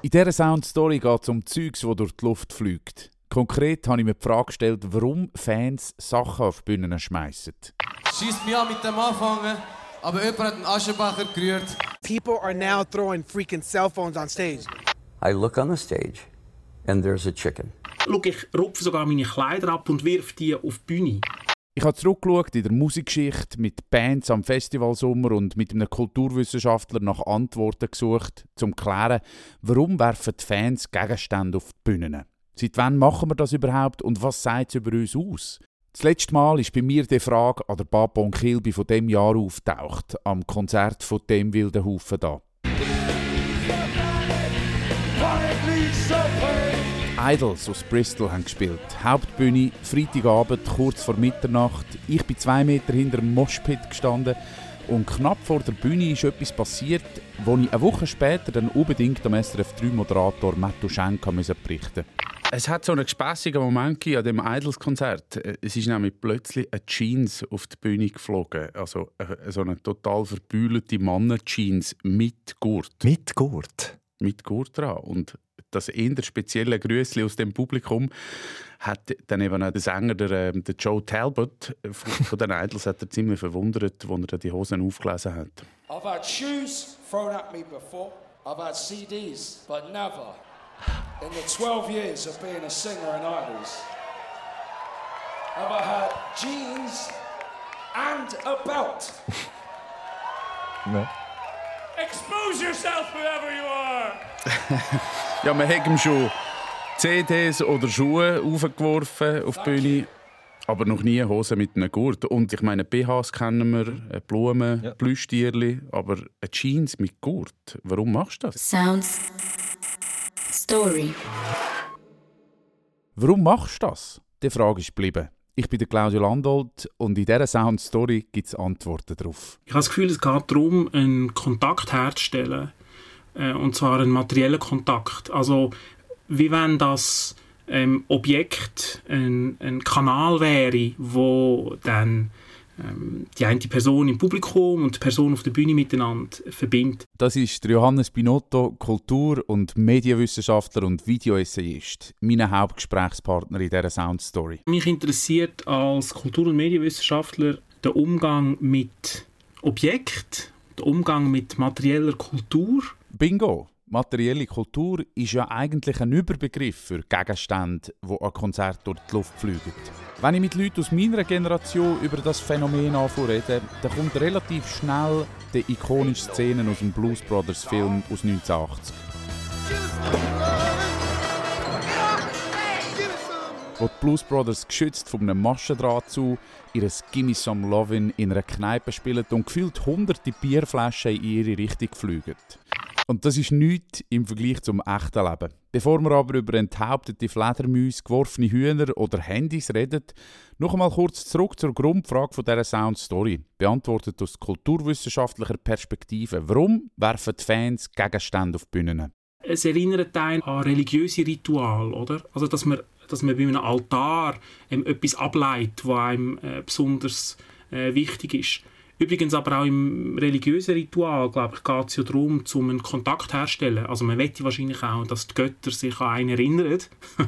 In dieser Soundstory geht es um Zeugs, die durch die Luft fliegt. Konkret habe ich mir die Frage gestellt, warum Fans Sachen auf Bühnen schmeißen. Schießt mich an mit dem Anfangen, aber jemand hat einen Aschenbecher gerührt. People are now throwing freaking cell phones on stage. I look on the stage and there's a chicken. Schau, ich rupfe sogar meine Kleider ab und wirf die auf die Bühne. Ich habe zurückgeschaut in der Musikgeschichte mit Bands am Festivalsommer und mit einem Kulturwissenschaftler nach Antworten gesucht, um zu klären, warum werfen die Fans Gegenstände auf die Bühnen. Seit wann machen wir das überhaupt und was sagt es über uns aus? Das letzte Mal ist bei mir die Frage an der Babon Kilby von dem Jahr auftaucht, am Konzert von dem wilden Haufen da. Idols aus Bristol haben gespielt. Hauptbühne, Freitagabend, kurz vor Mitternacht. Ich bin zwei Meter hinter dem Moshpit gestanden und knapp vor der Bühne ist etwas passiert, wo ich eine Woche später dann unbedingt am SRF 3 Moderator Mattu Schenk berichten Es hat so einen gespässigen Moment an dem Idols-Konzert. Es ist nämlich plötzlich eine Jeans auf die Bühne geflogen. Also äh, so eine total verbühlte Mannen-Jeans mit Gurt. Mit Gurt? Mit Gurt dran. Und das eher spezielle Grüßli aus dem Publikum hat dann eben auch der Sänger, der, äh, der Joe Talbot von, von den Idols, hat er ziemlich verwundert, als er die Hosen aufgelesen hat. I've had shoes thrown at me before. I've had CDs, but never in the 12 years of being a singer in Idols have I had jeans and a belt. no. Expose yourself, whoever you are. ja, man hat ihm schon CDs oder Schuhe aufgeworfen auf die Bühne, aber noch nie Hosen mit einem Gurt. Und ich meine, BHs kennen wir, Blumen, ja. Plüschtierli, aber eine Jeans mit Gurt. Warum machst du das? Sounds Story. Warum machst du das? Die Frage ist geblieben. Ich bin der Claudio Landolt und in dieser Sound Story gibt es Antworten darauf. Ich habe das Gefühl, es geht darum, einen Kontakt herzustellen. Äh, und zwar einen materiellen Kontakt. Also, wie wenn das ähm, Objekt ein, ein, Kanal wäre, wo dann ähm, die eine Person im Publikum und die Person auf der Bühne miteinander verbindet. Das ist Johannes Binotto, Kultur- und Medienwissenschaftler und Videoessayist, mein Hauptgesprächspartner in dieser Soundstory. Mich interessiert als Kultur- und Medienwissenschaftler der Umgang mit Objekt, der Umgang mit materieller Kultur. Bingo! Materielle Kultur ist ja eigentlich ein Überbegriff für Gegenstände, die an Konzert durch die Luft fliegen. Wenn ich mit Leuten aus meiner Generation über das Phänomen rede, dann kommt relativ schnell die ikonische Szene aus dem Blues Brothers Film aus 1980. Wo die Blues Brothers geschützt von einem Maschendraht zu ihr Gimme Some Lovin' in einer Kneipe spielen und gefühlt hunderte Bierflaschen in ihre Richtung fliegen. Und das ist nichts im Vergleich zum echten Leben. Bevor wir aber über enthauptete Fledermäuse, geworfene Hühner oder Handys reden, noch einmal kurz zurück zur Grundfrage von dieser Sound Story. Beantwortet aus kulturwissenschaftlicher Perspektive. Warum werfen die Fans Gegenstände auf Bühnen? Es erinnert einen an religiöse Ritual, oder? Also, dass man, dass man bei einem Altar ähm, etwas ableitet, was einem äh, besonders äh, wichtig ist. Übrigens aber auch im religiösen Ritual, glaube ich, geht es ja darum, um einen Kontakt herzustellen. Also man wette wahrscheinlich auch, dass die Götter sich an einen erinnern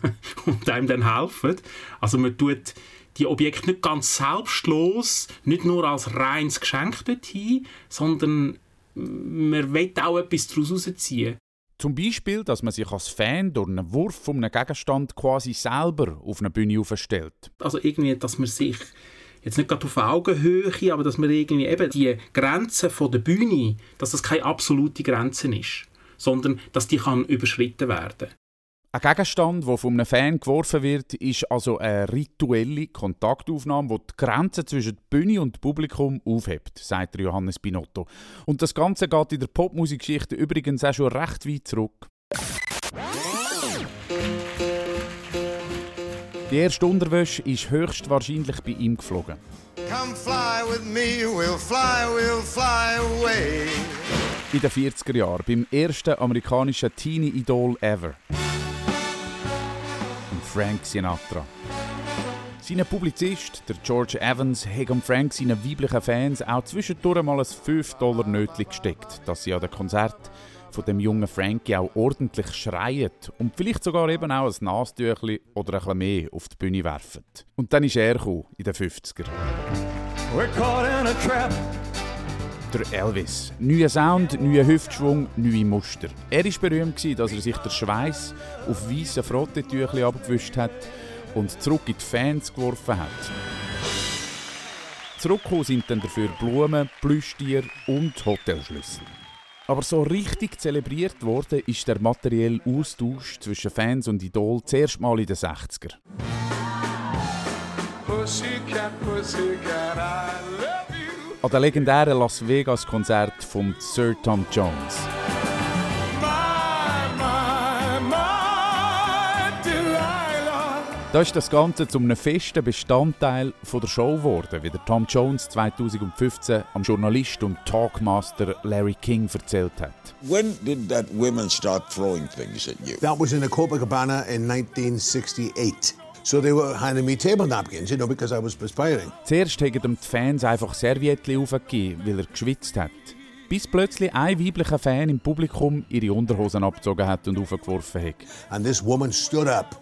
und einem dann helfen. Also man tut die Objekte nicht ganz selbstlos, nicht nur als reines Geschenk dorthin, sondern man will auch etwas daraus herausziehen. Zum Beispiel, dass man sich als Fan durch einen Wurf von einem Gegenstand quasi selber auf eine Bühne aufstellt. Also irgendwie, dass man sich jetzt nicht gerade auf Augenhöhe, aber dass man irgendwie eben die Grenze von der Bühne, dass das keine absolute Grenze ist, sondern dass die kann überschritten werden. Ein Gegenstand, der von einem Fan geworfen wird, ist also eine rituelle Kontaktaufnahme, die die Grenze zwischen Bühne und Publikum aufhebt, sagt Johannes Binotto. Und das Ganze geht in der Popmusikgeschichte übrigens auch schon recht weit zurück. Die erste Unterwäsche ist höchstwahrscheinlich bei ihm geflogen. Come fly with me, we'll fly, we'll fly away. In den 40er Jahren, beim ersten amerikanischen Teenie-Idol ever. Und Frank Sinatra. Sein Publizist, der George Evans, hat Frank seinen weiblichen Fans auch zwischendurch mal ein 5-Dollar-Nötchen gesteckt, dass sie an den Konzert von dem jungen Frankie auch ordentlich schreien und vielleicht sogar eben auch ein Nastüchli oder ein bisschen mehr auf die Bühne werfen. Und dann ist er gekommen, in den 50er. We're caught in a trap. Der Elvis. Neuer Sound, neuer Hüftschwung, neue Muster. Er war berühmt, dass er sich der Schweiß auf weißen Frottetüchli abgewischt hat und zurück in die Fans geworfen hat. Zurückgekommen sind dann dafür Blumen, Plüschtiere und Hotelschlüssel. Aber so richtig zelebriert worden ist der materielle Austausch zwischen Fans und Idol zuerst mal in den 60er. Pussycat, pussycat, I love you. An den legendären Las Vegas Konzert von Sir Tom Jones. Da ist das Ganze zu einem festen Bestandteil von der Show geworden, wie der Tom Jones 2015 am Journalist und Talkmaster Larry King erzählt hat. When did that women start throwing things at you? That was in the Copacabana in 1968. So they were handing me table napkins, you know, because I was perspiring. Zuerst haben ihm die Fans einfach Serviettchen aufgegeben, weil er geschwitzt hat. Bis plötzlich ein weiblicher Fan im Publikum ihre Unterhosen abgezogen hat und aufgeworfen hat. And this woman stood up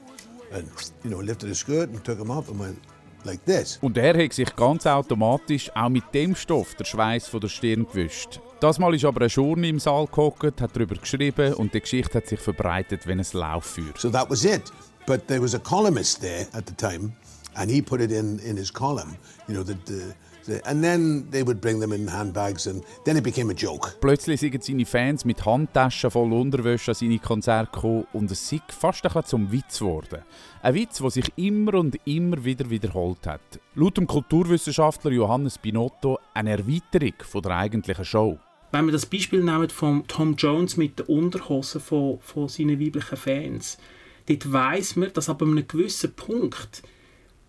and, you know, lifted her skirt and took them off and went like this. Und er hat sich ganz automatisch auch mit dem Stoff der Schweiß von der Stirn gewischt. Das Mal ist aber ein Schurni im Saal gehockt, hat darüber geschrieben und die Geschichte hat sich verbreitet wie ein Lauffeuer. So that was it. But there was a columnist there at the time, and he put it in, in his column, you know, that the, the, and then they would bring them in handbags, and then it became a joke. Plötzlich sind seine Fans mit Handtaschen voll Unterwäsche an seine Konzerte gekommen und es ist fast ein bisschen zum Witz geworden. Ein Witz, der sich immer und immer wieder wiederholt hat. Laut dem Kulturwissenschaftler Johannes Binotto eine Erweiterung von der eigentlichen Show. Wenn wir das Beispiel nehmen von Tom Jones mit den Unterhosen von, von seinen weiblichen Fans, dort weiss man, dass ab einem gewissen Punkt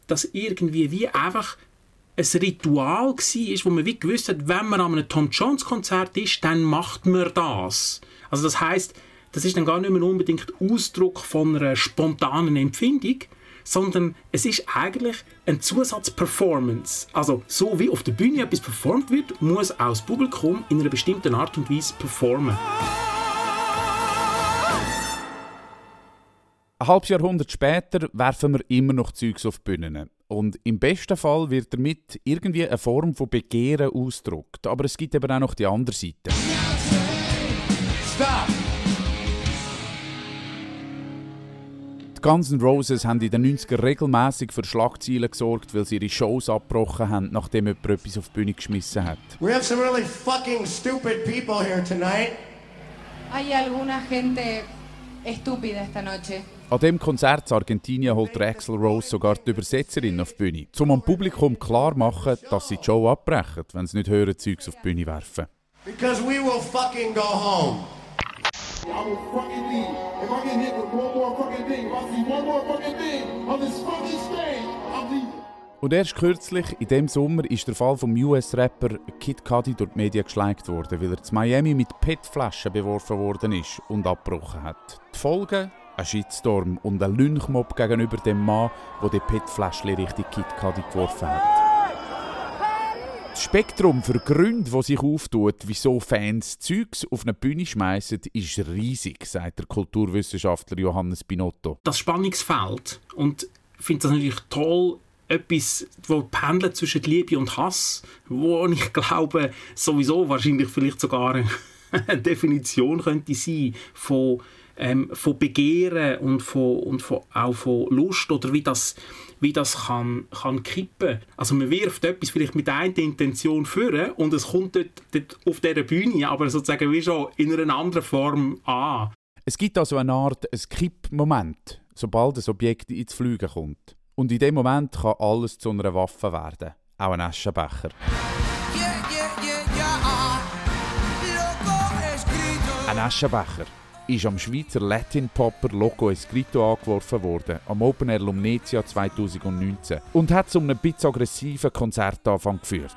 das irgendwie wie einfach ein Ritual war, wo man wie gewusst hat, wenn man an einem Tom Jones Konzert ist, dann macht man das. Also das heißt, das ist dann gar nicht mehr unbedingt Ausdruck von einer spontanen Empfindung, sondern es ist eigentlich eine Zusatzperformance. Also so wie auf der Bühne etwas performt wird, muss auch das Publikum in einer bestimmten Art und Weise performen. Ein halbes Jahrhundert später werfen wir immer noch Zeugs auf die Bühnen. Und im besten Fall wird damit irgendwie eine Form von Begehren ausgedrückt. Aber es gibt eben auch noch die andere Seite. Stop. Die Guns N' Roses haben in den 90er regelmäßig für Schlagzeilen gesorgt, weil sie ihre Shows abgebrochen haben, nachdem jemand etwas auf die Bühne geschmissen hat. We have some really fucking stupid people here tonight. Hay alguna gente estúpida esta noche. An dem Konzert in Argentinien holt Axl Rose sogar die Übersetzerin auf die Bühne, um am Publikum klar zu machen, dass sie die Show abbrechen, wenn sie nicht hören, Zeugs auf die Bühne werfen. Because we will fucking go home. I will fucking leave. If I get hit with one more fucking thing, if I see one more fucking thing on this fucking stage, I'm leaving. Und erst kürzlich, in dem Sommer, ist der Fall vom US-Rapper Kid Cudi durch die Medien geschleicht worden, weil er zu Miami mit PET-Flaschen beworfen worden ist und abgebrochen hat. Die Folge? Ein Shitstorm und ein Lynchmob gegenüber dem Mann, der die PET-Fläschchen Richtung Kid Cudi geworfen hat. Das Spektrum für Gründe, das sich auftut, wieso Fans Zeugs auf eine Bühne schmeißen, ist riesig, sagt der Kulturwissenschaftler Johannes Binotto. Das Spannungsfeld und ich finde das natürlich toll, etwas, wo pendelt zwischen Liebe und Hass, wo ich glaube, sowieso wahrscheinlich vielleicht sogar eine Definition könnte sein von, ähm, von Begehren und, von, und von, auch von Lust oder wie das, wie das kann, kann kippen. Also man wirft etwas vielleicht mit einer Intention führen und es kommt dort, dort auf dieser Bühne, aber sozusagen wie schon in einer anderen Form an. Es gibt also eine Art Kippmoment, sobald das Objekt ins Fliegen kommt. Und in dem Moment kann alles zu einer Waffe werden. Auch ein Aschenbecher. Ein Aschenbecher ist am Schweizer Latin-Popper Loco Escrito angeworfen worden, am Open Air Lumnezia 2019, und hat zu einem bisschen aggressiven Konzertanfang geführt.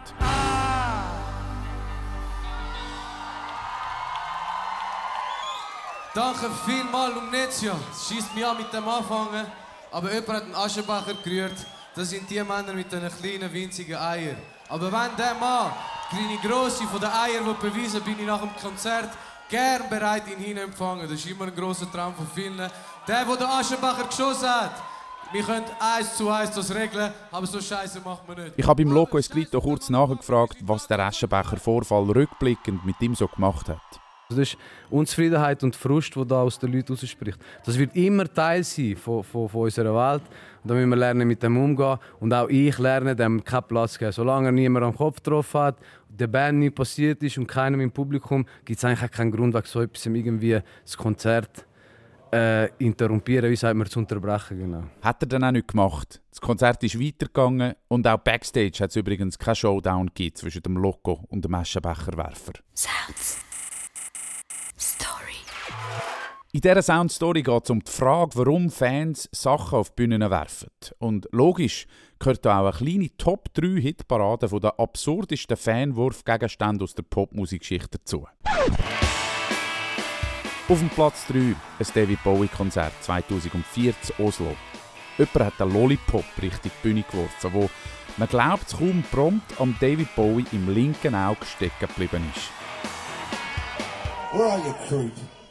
Danke vielmals, Lumnezia. Schießt mich an mit dem Anfangen. Aber jemand hat einen Aschenbecher gerührt. Das sind die Männer mit den kleinen, winzigen Eiern. Aber wenn der Mann, die kleine Grosse von den Eiern will beweisen bin ich nach dem Konzert gern bereit, ihn hinempfangen. Das ist immer ein grosser Traum von vielen. Der, der den Aschenbacher geschossen hat, wir können eins zu eins das regeln, aber so Scheiße machen wir nicht. Ich habe im Loco Escrito kurz nachgefragt, was der Aschenbecher Vorfall rückblickend mit ihm so gemacht hat. Das ist Unzufriedenheit und Frust, die da aus den Leuten rausspricht. Das wird immer Teil sein von, von, von unserer Welt. Und da müssen wir lernen, mit dem umzugehen. Und auch ich lerne, dem keinen Platz geben. Solange niemand am Kopf getroffen hat, der Band nichts passiert ist und keinem im Publikum, gibt es eigentlich auch keinen Grund, so etwas irgendwie das Konzert äh, interrumpieren, wie sagt man, zu unterbrechen. Genau. Hat er dann auch nicht gemacht. Das Konzert ist weitergegangen und auch Backstage hat es übrigens keinen Showdown gegeben zwischen dem Loco und dem Aschenbecherwerfer. Sounds. In dieser Soundstory geht es um die Frage, warum Fans Sachen auf die Bühnen werfen. Und logisch gehört da auch eine kleine Top 3 Hitparade von den absurdesten Fanwurfgegenständen aus der Popmusikgeschichte dazu. Auf dem Platz 3 ein David Bowie-Konzert 2004 in Oslo. Jemand hat einen Lollipop Richtung die Bühne geworfen, wo man glaubt kaum prompt am David Bowie im linken Auge stecken geblieben ist.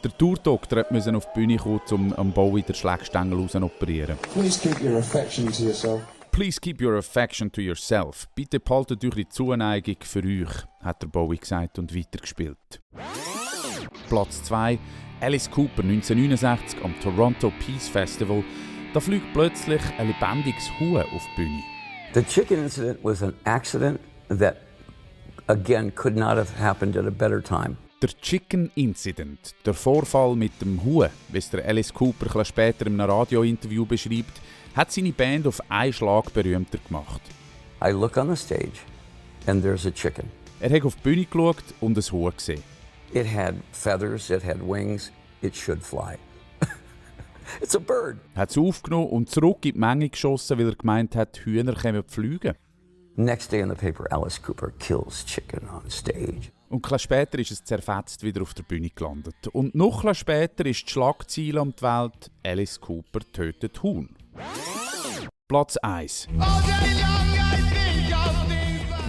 Der Tourdoktor musste auf die Bühne kommen, um am Bowie den zu operieren. Please keep your affection to yourself. Please keep your affection to yourself. Bitte behaltet eure Zuneigung für euch, hat der Bowie gesagt und weitergespielt. Platz 2 Alice Cooper 1969 am Toronto Peace Festival. Da fliegt plötzlich ein lebendiges Huhn auf die Bühne. The chicken incident was an accident that, again, could not have happened at a better time. Der Chicken Incident, der Vorfall mit dem Huhn, wie es der Alice Cooper später in einem Radiointerview beschreibt, hat seine Band auf einen Schlag berühmter gemacht. I look on the stage and there's a chicken. Er hat auf die Bühne geschaut und ein Huhn gesehen. It had feathers, it had wings, it should fly. It's a bird. Hat es aufgenommen und zurück in die Menge geschossen, weil er gemeint hat, Hühner können fliegen. Next day in the paper, Alice Cooper kills chicken on stage. Und ein später ist es zerfetzt wieder auf der Bühne gelandet. Und noch ein später ist die Schlagzeile um die Welt Alice Cooper tötet Huhn. Platz 1.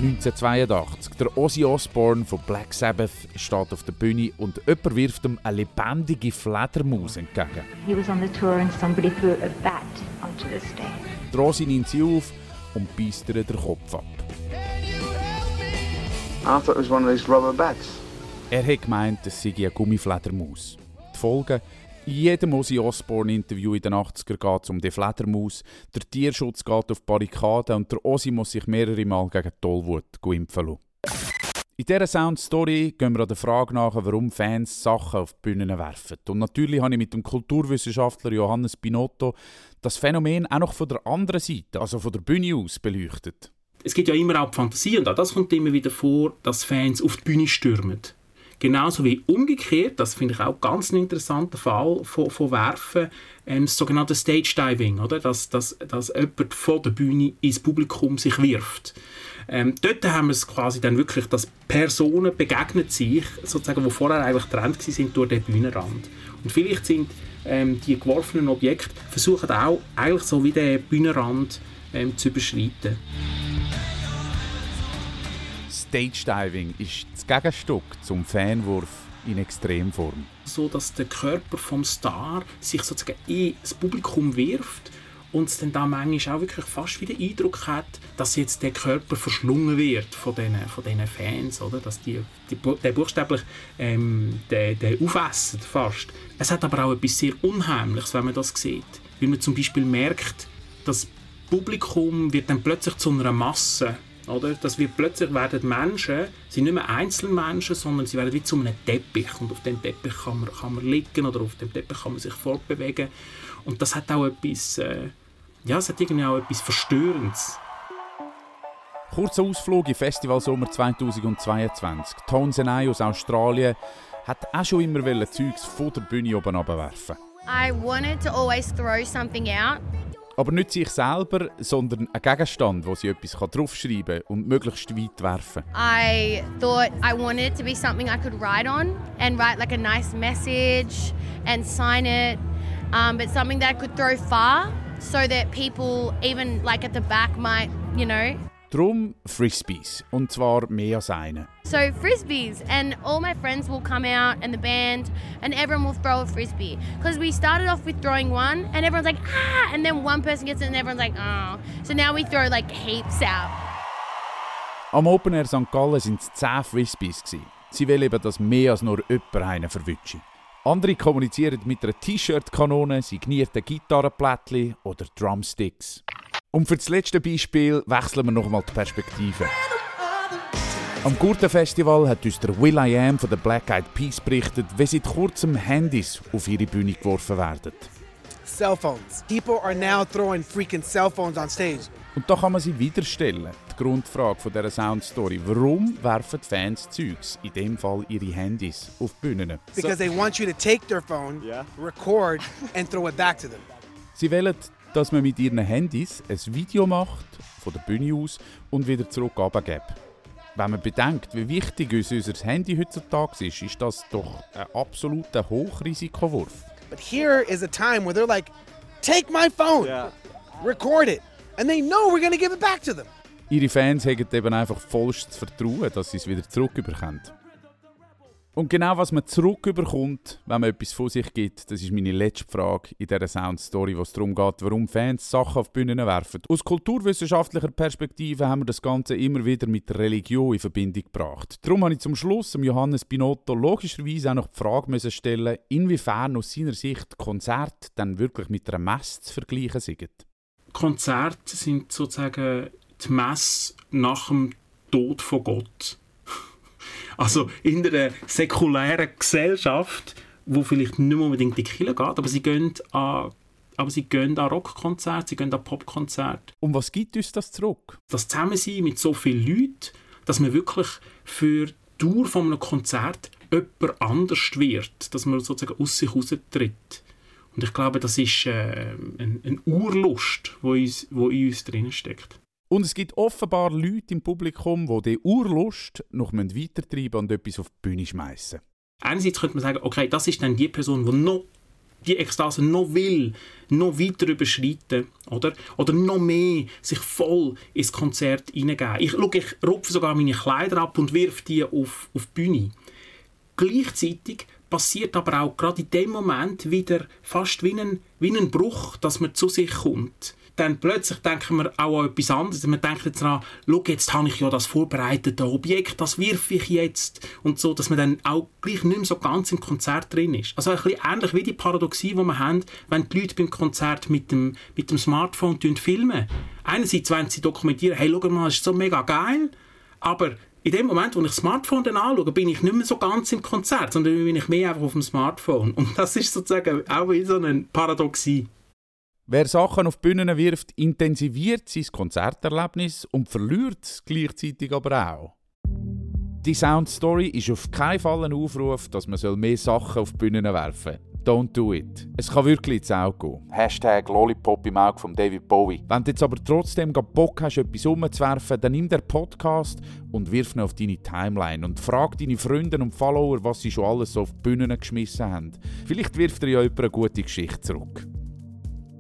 1982. Der Ozzy Osbourne von Black Sabbath steht auf der Bühne und jemand wirft ihm eine lebendige Fledermaus entgegen. He was on the tour and somebody threw a bat onto the stage. Der Ozzy nimmt sie auf und beißt ihr den Kopf ab. I thought it was one of these rubber bats. Er hat gemeint, es sei eine Gummifledermaus. Die Folge? In jedem Ozzy Osbourne-Interview in den 80er geht es um die Fledermaus, der Tierschutz geht auf Barrikaden und der Ozzy muss sich mehrere Mal gegen Tollwut impfen lassen. In dieser Soundstory gehen wir an der Frage nach, warum Fans Sachen auf die Bühnen werfen. Und natürlich habe ich mit dem Kulturwissenschaftler Johannes Binotto das Phänomen auch noch von der anderen Seite, also von der Bühne aus, beleuchtet. Es gibt ja immer auch die Fantasie, und auch das kommt immer wieder vor, dass Fans auf die Bühne stürmen. Genauso wie umgekehrt, das finde ich auch ganz ein interessanter Fall von, von Werfen, ähm, das sogenannte Stage Diving, oder? Dass, dass, dass jemand von der Bühne ins Publikum sich wirft. Ähm, dort haben wir es quasi dann wirklich, dass Personen begegnet sich, sozusagen, die vorher eigentlich getrennt sind durch den Bühnenrand. Und vielleicht sind ähm, die geworfenen Objekte versuchen auch eigentlich so wie den Bühnenrand ähm, zu überschreiten. Stage Diving ist das Gegenstück zum Fanwurf in Extremform. So dass der Körper vom Star sich sozusagen ins Publikum wirft und es dann da manchmal auch wirklich fast wie den Eindruck hat, dass jetzt der Körper verschlungen wird von diesen, von diesen Fans, oder? dass die, die, der buchstäblich ähm, den, den aufessen fast. Es hat aber auch etwas sehr Unheimliches, wenn man das sieht. Weil man zum Beispiel merkt, das Publikum wird dann plötzlich zu einer Masse oder? Das wird plötzlich werden Menschen, sind nicht mehr Einzelmenschen, sondern sie werden wie zu einem Teppich. Und auf dem Teppich kann man, kann man liegen oder auf dem Teppich kann man sich fortbewegen. Und das hat auch etwas, äh, ja, es hat irgendwie auch etwas Verstörendes. Kurzer Ausflug im Festival Sommer 2022. Tones and I aus Australien hat auch schon immer Zeugs von der Bühne oben runterwerfen. I wanted to always throw something out aber nicht sich selber, sondern ein Gegenstand, wo sie etwas draufschreiben kann und möglichst weit werfen. I thought I wanted it to be something I could write on and write like a nice message and sign it, um, but something that I could throw far so that people, even like at the back, might, you know, Drum Frisbees. Und zwar mehr als einen. So frisbees, and all my friends will come out and the band, and everyone will throw a frisbee. Because we started off with throwing one, and everyone's like ah, and then one person gets it, and everyone's like oh. So now we throw like heaps out. Am Open Air St. Gallen waren es 10 Frisbees. gewesen. Sie wollen eben, dass mehr als nur jemand einen verwünscht. Andere kommunizieren mit einer T-Shirt-Kanone, signierten Gitarrenplättchen oder Drumsticks. Und für das letzte Beispiel wechseln wir nochmal die Perspektive. Am Gurtenfestival hat uns der Will I Am von den Black Eyed Peas berichtet, wie seit kurzem Handys auf ihre Bühne geworfen werden. Cell phones. People are now throwing freaking cell phones on stage. Und da kann man sie wieder stellen. Die Grundfrage von dieser Soundstory. Warum werfen die Fans Zeugs, in dem Fall ihre Handys, auf die Bühnen? Because they want you to take their phone, record, and throw it back to them. Sie wollen, dass man mit ihren Handys ein Video macht, von der Bühne aus, und wieder zurück abgibt. Wenn man bedenkt, wie wichtig uns unser Handy heutzutage ist, ist das doch ein absoluter Hochrisikowurf. But here is a time where they're like, take my phone, record it, and they know we're going to give it back to them. Ihre Fans haben eben einfach vollstes Vertrauen, dass sie es wieder zurückbekommen. Und genau was man zurückbekommt, wenn man etwas von sich gibt, das ist meine letzte Frage in dieser Soundstory, wo es darum geht, warum Fans Sachen auf die Bühnen werfen. Aus kulturwissenschaftlicher Perspektive haben wir das Ganze immer wieder mit Religion in Verbindung gebracht. Darum habe ich zum Schluss dem Johannes Binotto logischerweise auch noch die Frage müssen stellen, inwiefern aus seiner Sicht Konzerte dann wirklich mit einer Messe zu vergleichen sind. Konzerte sind sozusagen die Messe nach dem Tod von Gott. Also in einer säkulären Gesellschaft, wo vielleicht nicht mehr unbedingt in die Kirche geht, aber sie gehen an, aber sie gehen an Rockkonzerte, sie gehen an Popkonzerte. Und was gibt uns das zurück? Das Zusammensein mit so vielen Leuten, dass man wirklich für die Dauer von einem Konzert jemand anders wird, dass man sozusagen aus sich heraustritt. Und ich glaube, das ist äh, eine ein Urlust, die uns, wo in uns drin steckt. Und es gibt offenbar Leute im Publikum, die diese Urlust noch weitertreiben und etwas auf die Bühne schmeißen. Einerseits könnte man sagen, okay, das ist dann die Person, die noch die Ekstase noch will, noch weiter überschreiten, oder? Oder noch mehr sich voll ins Konzert hineingeben. Ich, schau, ich rupfe sogar meine Kleider ab und wirf die auf, auf die Bühne. Gleichzeitig passiert aber auch gerade in dem Moment wieder fast wie ein, wie ein Bruch, dass man zu sich kommt. Dann plötzlich denken wir auch an etwas anderes. Man denkt jetzt daran, schau, jetzt habe ich ja das vorbereitete Objekt, das wirf ich jetzt. Und so, dass man dann auch gleich nicht mehr so ganz im Konzert drin ist. Also ein bisschen ähnlich wie die Paradoxie, die wir haben, wenn die Leute beim Konzert mit dem, mit dem Smartphone filmen. Einerseits wollen sie dokumentieren, hey, schau mal, das ist so mega geil, aber in dem Moment, wo ich das Smartphone dann anschaue, bin ich nicht mehr so ganz im Konzert, sondern bin ich mehr einfach auf dem Smartphone. Und das ist sozusagen auch wie so eine Paradoxie. Wer Sachen auf Bühnen wirft, intensiviert sein Konzerterlebnis und verliert es gleichzeitig aber auch. Die Soundstory ist auf keinen Fall ein Aufruf, dass man mehr Sachen auf Bühnen werfen soll. Don't do it. Es kann wirklich ins Auge gehen. Hashtag Lollipop im Auge von David Bowie. Wenn du jetzt aber trotzdem Bock hast, etwas umzuwerfen, dann nimm den Podcast und wirf ihn auf deine Timeline und frag deine Freunde und Follower, was sie schon alles auf die Bühnen geschmissen haben. Vielleicht wirft dir ja jemand eine gute Geschichte zurück.